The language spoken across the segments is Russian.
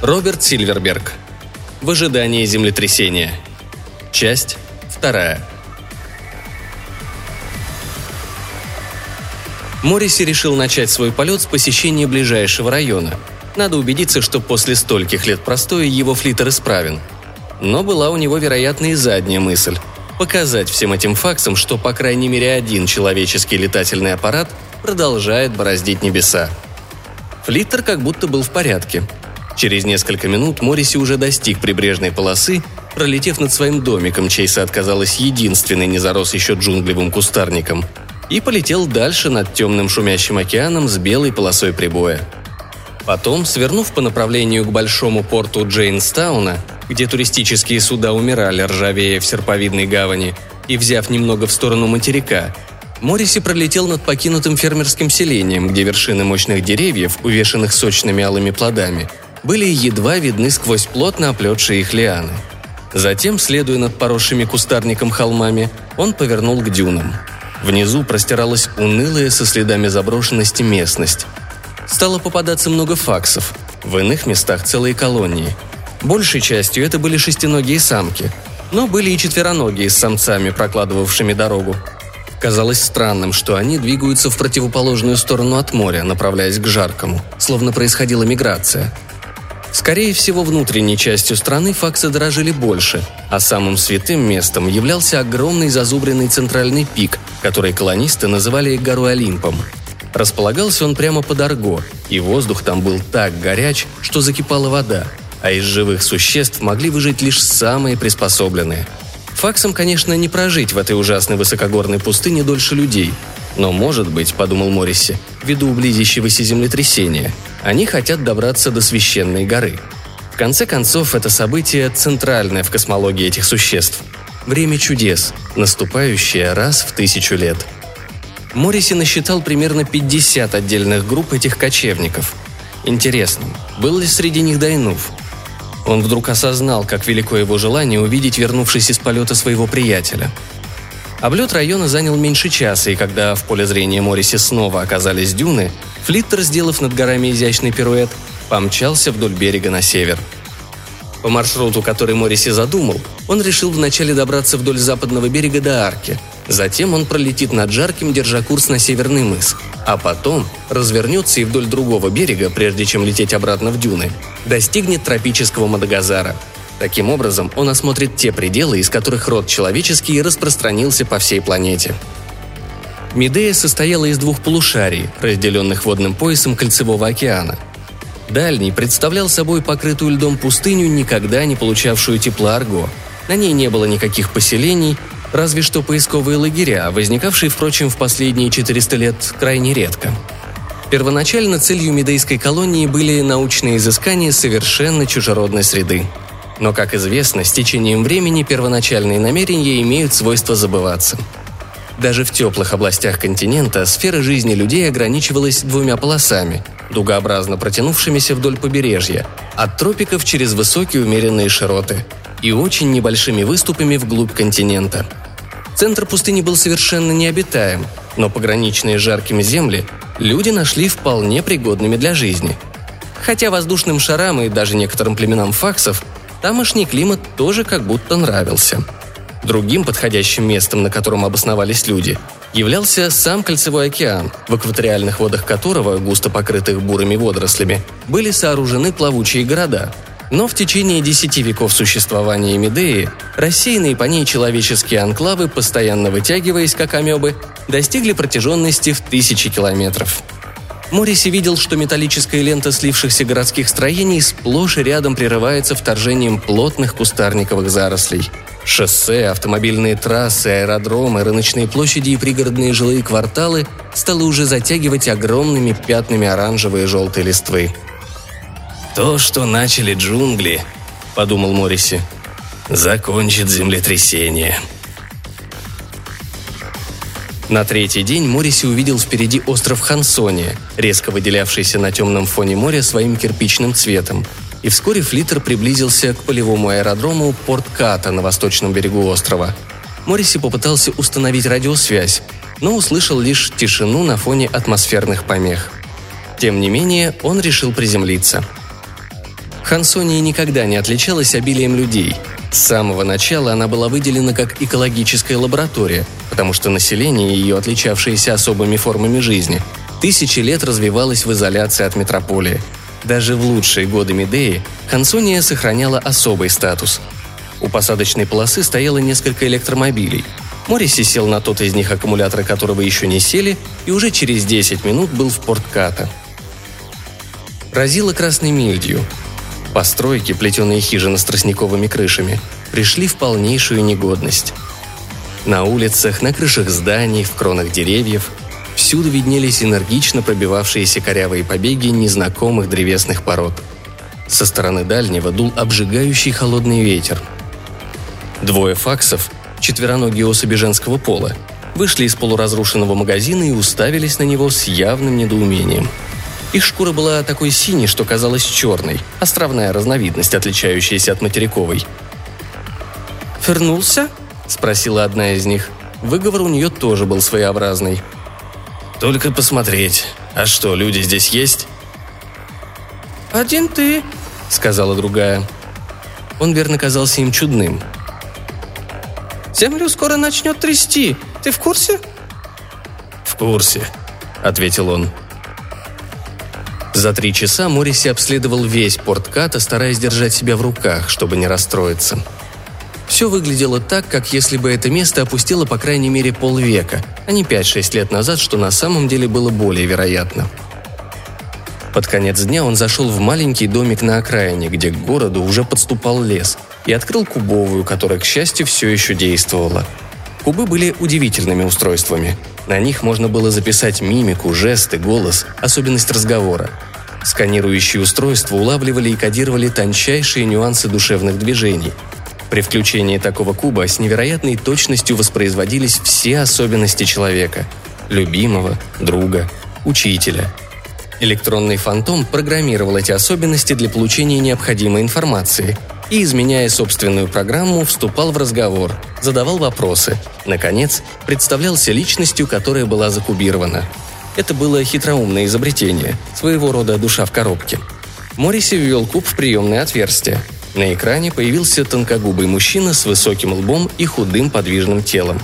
Роберт Сильверберг. В ожидании землетрясения. Часть вторая. Морриси решил начать свой полет с посещения ближайшего района. Надо убедиться, что после стольких лет простоя его флиттер исправен. Но была у него, вероятно, и задняя мысль – показать всем этим факсам, что по крайней мере один человеческий летательный аппарат продолжает бороздить небеса. Флиттер как будто был в порядке. Через несколько минут Морриси уже достиг прибрежной полосы, пролетев над своим домиком, чей сад казалось единственный не зарос еще джунглевым кустарником, и полетел дальше над темным шумящим океаном с белой полосой прибоя. Потом, свернув по направлению к большому порту Джейнстауна, где туристические суда умирали, ржавея в серповидной гавани, и взяв немного в сторону материка, Морриси пролетел над покинутым фермерским селением, где вершины мощных деревьев, увешанных сочными алыми плодами, были едва видны сквозь плотно оплетшие их лианы. Затем, следуя над поросшими кустарником холмами, он повернул к дюнам. Внизу простиралась унылая со следами заброшенности местность. Стало попадаться много факсов, в иных местах целые колонии. Большей частью это были шестиногие самки, но были и четвероногие с самцами, прокладывавшими дорогу, Казалось странным, что они двигаются в противоположную сторону от моря, направляясь к жаркому, словно происходила миграция. Скорее всего, внутренней частью страны факсы дорожили больше, а самым святым местом являлся огромный зазубренный центральный пик, который колонисты называли горой Олимпом. Располагался он прямо под Арго, и воздух там был так горяч, что закипала вода, а из живых существ могли выжить лишь самые приспособленные – Факсам, конечно, не прожить в этой ужасной высокогорной пустыне дольше людей. Но, может быть, подумал Морриси, ввиду близящегося землетрясения, они хотят добраться до священной горы. В конце концов, это событие центральное в космологии этих существ. Время чудес, наступающее раз в тысячу лет. Морриси насчитал примерно 50 отдельных групп этих кочевников. Интересно, был ли среди них Дайнув – он вдруг осознал, как велико его желание увидеть вернувшись из полета своего приятеля. Облет района занял меньше часа, и когда в поле зрения Морриси снова оказались дюны, Флиттер, сделав над горами изящный пируэт, помчался вдоль берега на север. По маршруту, который Морриси задумал, он решил вначале добраться вдоль западного берега до арки – Затем он пролетит над Жарким, держа курс на Северный мыс. А потом развернется и вдоль другого берега, прежде чем лететь обратно в дюны, достигнет тропического Мадагазара. Таким образом, он осмотрит те пределы, из которых род человеческий распространился по всей планете. Медея состояла из двух полушарий, разделенных водным поясом Кольцевого океана. Дальний представлял собой покрытую льдом пустыню, никогда не получавшую тепла Арго. На ней не было никаких поселений, разве что поисковые лагеря, возникавшие, впрочем, в последние 400 лет крайне редко. Первоначально целью медейской колонии были научные изыскания совершенно чужеродной среды. Но, как известно, с течением времени первоначальные намерения имеют свойство забываться. Даже в теплых областях континента сфера жизни людей ограничивалась двумя полосами, дугообразно протянувшимися вдоль побережья, от тропиков через высокие умеренные широты – и очень небольшими выступами вглубь континента. Центр пустыни был совершенно необитаем, но пограничные жаркими земли люди нашли вполне пригодными для жизни. Хотя воздушным шарам и даже некоторым племенам факсов тамошний климат тоже как будто нравился. Другим подходящим местом, на котором обосновались люди, являлся сам Кольцевой океан, в экваториальных водах которого, густо покрытых бурыми водорослями, были сооружены плавучие города, но в течение десяти веков существования Медеи рассеянные по ней человеческие анклавы, постоянно вытягиваясь как амебы, достигли протяженности в тысячи километров. Морриси видел, что металлическая лента слившихся городских строений сплошь и рядом прерывается вторжением плотных кустарниковых зарослей. Шоссе, автомобильные трассы, аэродромы, рыночные площади и пригородные жилые кварталы стало уже затягивать огромными пятнами оранжевой и желтой листвы – «То, что начали джунгли», — подумал Морриси, — «закончит землетрясение». На третий день Морриси увидел впереди остров Хансония, резко выделявшийся на темном фоне моря своим кирпичным цветом. И вскоре флиттер приблизился к полевому аэродрому Порт Ката на восточном берегу острова. Морриси попытался установить радиосвязь, но услышал лишь тишину на фоне атмосферных помех. Тем не менее, он решил приземлиться – Хансония никогда не отличалась обилием людей. С самого начала она была выделена как экологическая лаборатория, потому что население ее, отличавшееся особыми формами жизни, тысячи лет развивалось в изоляции от метрополии. Даже в лучшие годы Медеи Хансония сохраняла особый статус. У посадочной полосы стояло несколько электромобилей. Морриси сел на тот из них, аккумуляторы которого еще не сели, и уже через 10 минут был в порт Ката. Разило красной мильдью. Постройки, плетеные хижины с тростниковыми крышами, пришли в полнейшую негодность. На улицах, на крышах зданий, в кронах деревьев всюду виднелись энергично пробивавшиеся корявые побеги незнакомых древесных пород. Со стороны дальнего дул обжигающий холодный ветер. Двое факсов, четвероногие особи женского пола, вышли из полуразрушенного магазина и уставились на него с явным недоумением. Их шкура была такой синей, что казалась черной, островная разновидность, отличающаяся от материковой. «Вернулся?» – спросила одна из них. Выговор у нее тоже был своеобразный. «Только посмотреть. А что, люди здесь есть?» «Один ты», — сказала другая. Он верно казался им чудным. «Землю скоро начнет трясти. Ты в курсе?» «В курсе», — ответил он. За три часа Морриси обследовал весь порт Ката, стараясь держать себя в руках, чтобы не расстроиться. Все выглядело так, как если бы это место опустило по крайней мере полвека, а не 5-6 лет назад, что на самом деле было более вероятно. Под конец дня он зашел в маленький домик на окраине, где к городу уже подступал лес, и открыл кубовую, которая, к счастью, все еще действовала. Кубы были удивительными устройствами. На них можно было записать мимику, жесты, голос, особенность разговора. Сканирующие устройства улавливали и кодировали тончайшие нюансы душевных движений. При включении такого куба с невероятной точностью воспроизводились все особенности человека – любимого, друга, учителя. Электронный фантом программировал эти особенности для получения необходимой информации и, изменяя собственную программу, вступал в разговор, задавал вопросы, наконец, представлялся личностью, которая была закубирована – это было хитроумное изобретение, своего рода душа в коробке. Морриси ввел куб в приемное отверстие. На экране появился тонкогубый мужчина с высоким лбом и худым подвижным телом.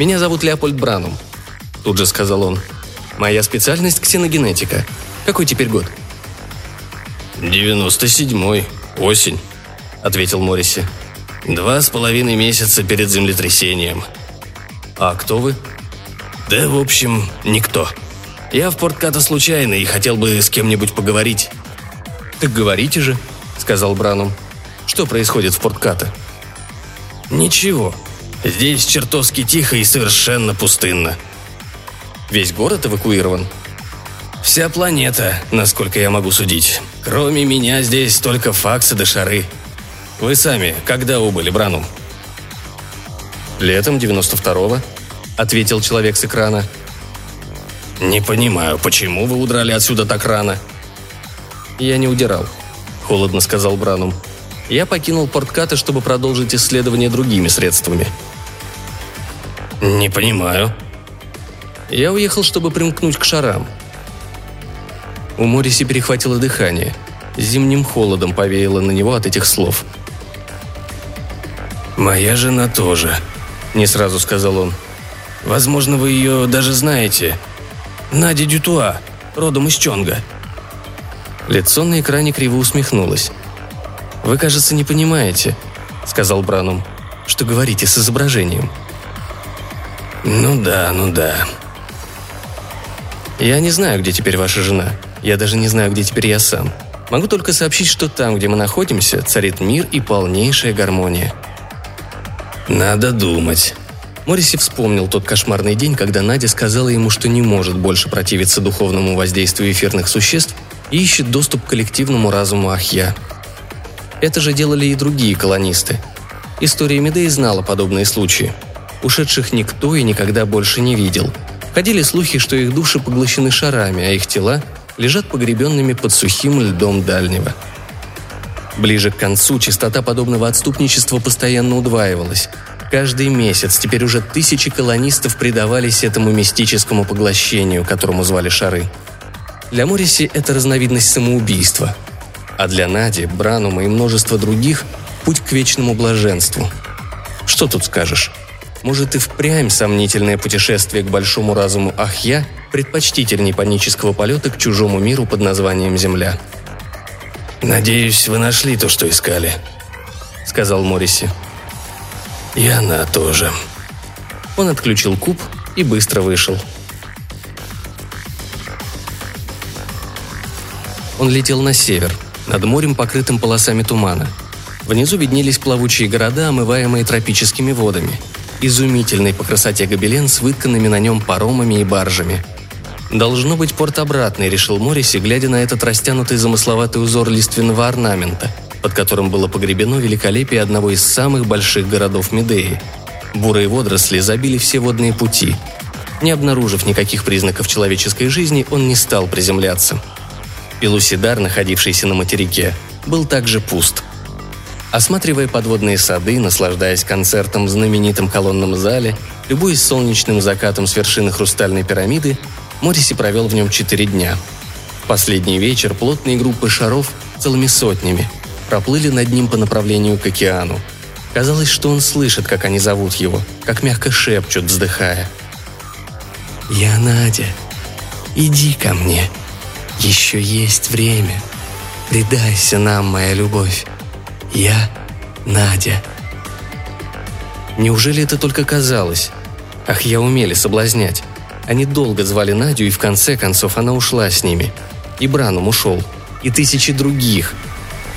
«Меня зовут Леопольд Бранум», – тут же сказал он. «Моя специальность – ксеногенетика. Какой теперь год?» «Девяносто седьмой. Осень», – ответил Морриси. «Два с половиной месяца перед землетрясением». «А кто вы?» Да, в общем, никто. Я в Портката случайно и хотел бы с кем-нибудь поговорить. «Так говорите же», — сказал Бранум. «Что происходит в Портката?» «Ничего. Здесь чертовски тихо и совершенно пустынно». «Весь город эвакуирован?» «Вся планета, насколько я могу судить. Кроме меня здесь только факсы да шары. Вы сами когда убыли, Бранум?» «Летом 92-го», — ответил человек с экрана. «Не понимаю, почему вы удрали отсюда так рано?» «Я не удирал», — холодно сказал Бранум. «Я покинул Портката, чтобы продолжить исследование другими средствами». «Не понимаю». «Я уехал, чтобы примкнуть к шарам». У Мориси перехватило дыхание. Зимним холодом повеяло на него от этих слов. «Моя жена тоже», — не сразу сказал он. Возможно, вы ее даже знаете. Надя Дютуа, родом из Чонга». Лицо на экране криво усмехнулось. «Вы, кажется, не понимаете», — сказал Бранум, — «что говорите с изображением». «Ну да, ну да». «Я не знаю, где теперь ваша жена. Я даже не знаю, где теперь я сам. Могу только сообщить, что там, где мы находимся, царит мир и полнейшая гармония». «Надо думать», Морриси вспомнил тот кошмарный день, когда Надя сказала ему, что не может больше противиться духовному воздействию эфирных существ и ищет доступ к коллективному разуму Ахья. Это же делали и другие колонисты. История Медеи знала подобные случаи. Ушедших никто и никогда больше не видел. Ходили слухи, что их души поглощены шарами, а их тела лежат погребенными под сухим льдом дальнего. Ближе к концу частота подобного отступничества постоянно удваивалась – Каждый месяц теперь уже тысячи колонистов предавались этому мистическому поглощению, которому звали шары. Для Морриси это разновидность самоубийства. а для Нади, Бранума и множества других – путь к вечному блаженству. Что тут скажешь? Может и впрямь сомнительное путешествие к большому разуму Ахья предпочтительней панического полета к чужому миру под названием Земля. «Надеюсь, вы нашли то, что искали», — сказал Морриси. «И она тоже». Он отключил куб и быстро вышел. Он летел на север, над морем, покрытым полосами тумана. Внизу виднелись плавучие города, омываемые тропическими водами. Изумительный по красоте гобелен с вытканными на нем паромами и баржами. «Должно быть порт обратный», — решил Морриси, глядя на этот растянутый замысловатый узор лиственного орнамента, под которым было погребено великолепие одного из самых больших городов Медеи. Бурые водоросли забили все водные пути. Не обнаружив никаких признаков человеческой жизни, он не стал приземляться — Пелусидар, находившийся на материке, был также пуст. Осматривая подводные сады, наслаждаясь концертом в знаменитом колонном зале, любуясь солнечным закатом с вершины хрустальной пирамиды, Морриси провел в нем четыре дня. В последний вечер плотные группы шаров целыми сотнями проплыли над ним по направлению к океану. Казалось, что он слышит, как они зовут его, как мягко шепчут, вздыхая. «Я Надя. Иди ко мне», еще есть время. Предайся нам, моя любовь. Я Надя. Неужели это только казалось? Ах, я умели соблазнять. Они долго звали Надю, и в конце концов она ушла с ними. И Бранум ушел. И тысячи других.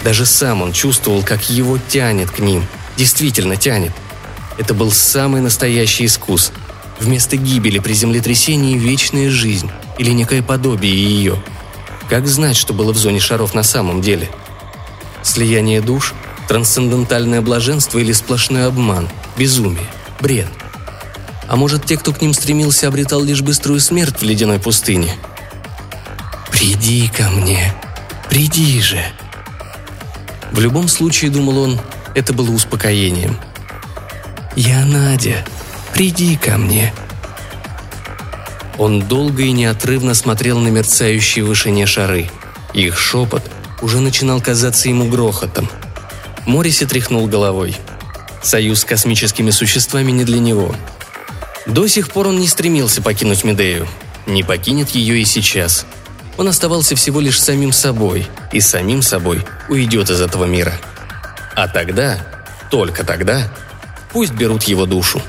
Даже сам он чувствовал, как его тянет к ним. Действительно тянет. Это был самый настоящий искус. Вместо гибели при землетрясении вечная жизнь или некое подобие ее – как знать, что было в зоне шаров на самом деле? Слияние душ, трансцендентальное блаженство или сплошной обман, безумие, бред? А может, те, кто к ним стремился, обретал лишь быструю смерть в ледяной пустыне? «Приди ко мне, приди же!» В любом случае, думал он, это было успокоением. «Я Надя, приди ко мне», он долго и неотрывно смотрел на мерцающие в вышине шары. Их шепот уже начинал казаться ему грохотом. Морриси тряхнул головой. Союз с космическими существами не для него. До сих пор он не стремился покинуть Медею. Не покинет ее и сейчас. Он оставался всего лишь самим собой, и самим собой уйдет из этого мира. А тогда, только тогда, пусть берут его душу.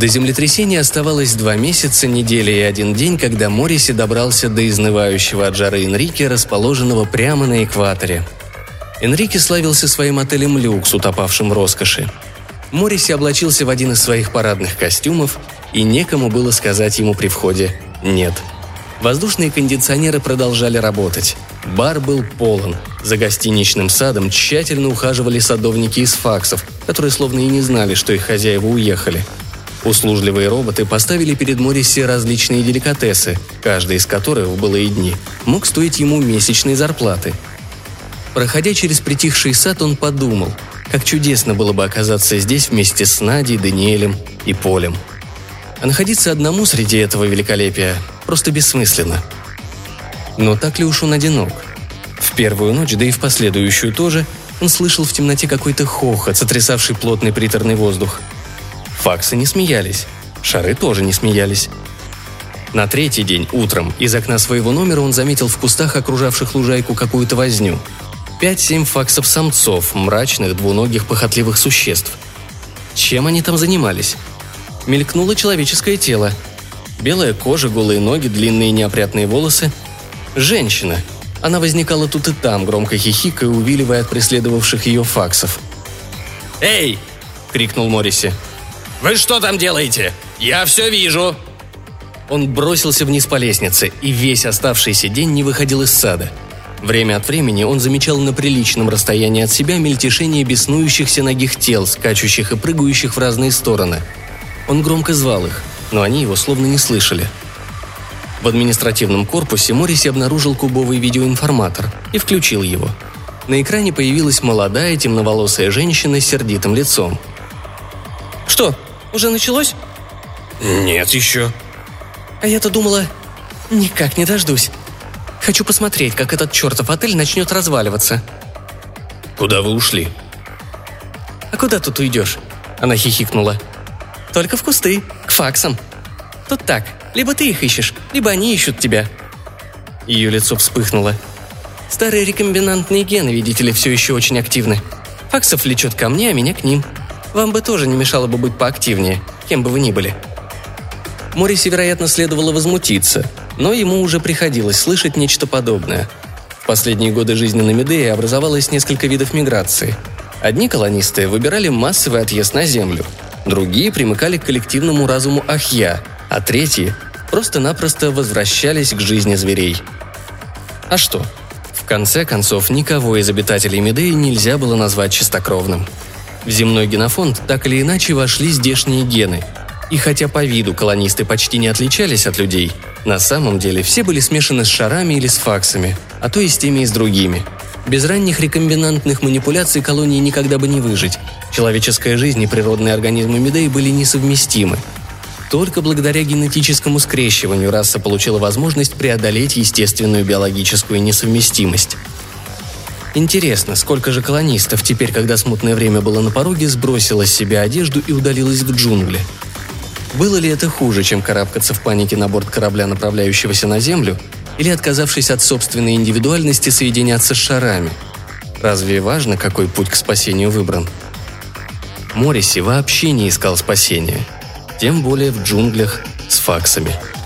До землетрясения оставалось два месяца, неделя и один день, когда Морриси добрался до изнывающего от жары Энрике, расположенного прямо на экваторе. Энрике славился своим отелем «Люкс», утопавшим в роскоши. Морриси облачился в один из своих парадных костюмов, и некому было сказать ему при входе «нет». Воздушные кондиционеры продолжали работать. Бар был полон. За гостиничным садом тщательно ухаживали садовники из факсов, которые словно и не знали, что их хозяева уехали – Услужливые роботы поставили перед Морриси различные деликатесы, каждый из которых в былые дни мог стоить ему месячной зарплаты. Проходя через притихший сад, он подумал, как чудесно было бы оказаться здесь вместе с Надей, Даниэлем и Полем. А находиться одному среди этого великолепия просто бессмысленно. Но так ли уж он одинок? В первую ночь, да и в последующую тоже, он слышал в темноте какой-то хохот, сотрясавший плотный приторный воздух – Факсы не смеялись. Шары тоже не смеялись. На третий день утром из окна своего номера он заметил в кустах, окружавших лужайку, какую-то возню. Пять-семь факсов-самцов, мрачных, двуногих, похотливых существ. Чем они там занимались? Мелькнуло человеческое тело. Белая кожа, голые ноги, длинные неопрятные волосы. Женщина. Она возникала тут и там, громко хихикая, увиливая от преследовавших ее факсов. «Эй!» — крикнул Морриси. «Вы что там делаете? Я все вижу!» Он бросился вниз по лестнице и весь оставшийся день не выходил из сада. Время от времени он замечал на приличном расстоянии от себя мельтешение беснующихся ногих тел, скачущих и прыгающих в разные стороны. Он громко звал их, но они его словно не слышали. В административном корпусе Морриси обнаружил кубовый видеоинформатор и включил его. На экране появилась молодая темноволосая женщина с сердитым лицом. «Что, уже началось?» «Нет еще». «А я-то думала, никак не дождусь. хочу посмотреть, как этот чертов отель начнет разваливаться». «Куда вы ушли?» «А куда тут уйдешь?» Она хихикнула. «Только в кусты, к факсам. Тут так, либо ты их ищешь, либо они ищут тебя». Ее лицо вспыхнуло. «Старые рекомбинантные гены, видите ли, все еще очень активны. Факсов влечет ко мне, а меня к ним. Вам бы тоже не мешало бы быть поактивнее, кем бы вы ни были». Морисе, вероятно, следовало возмутиться, но ему уже приходилось слышать нечто подобное. В последние годы жизни на Медее образовалось несколько видов миграции. Одни колонисты выбирали массовый отъезд на Землю, другие примыкали к коллективному разуму Ахья, а третьи просто-напросто возвращались к жизни зверей. А что? В конце концов, никого из обитателей Медеи нельзя было назвать чистокровным. В земной генофонд так или иначе вошли здешние гены – и хотя по виду колонисты почти не отличались от людей, на самом деле все были смешаны с шарами или с факсами, а то и с теми и с другими. Без ранних рекомбинантных манипуляций колонии никогда бы не выжить. Человеческая жизнь и природные организмы Медеи были несовместимы. Только благодаря генетическому скрещиванию раса получила возможность преодолеть естественную биологическую несовместимость. Интересно, сколько же колонистов теперь, когда смутное время было на пороге, сбросило с себя одежду и удалилось в джунгли – было ли это хуже, чем карабкаться в панике на борт корабля, направляющегося на Землю, или, отказавшись от собственной индивидуальности, соединяться с шарами? Разве важно, какой путь к спасению выбран? Мориси вообще не искал спасения, тем более в джунглях с факсами –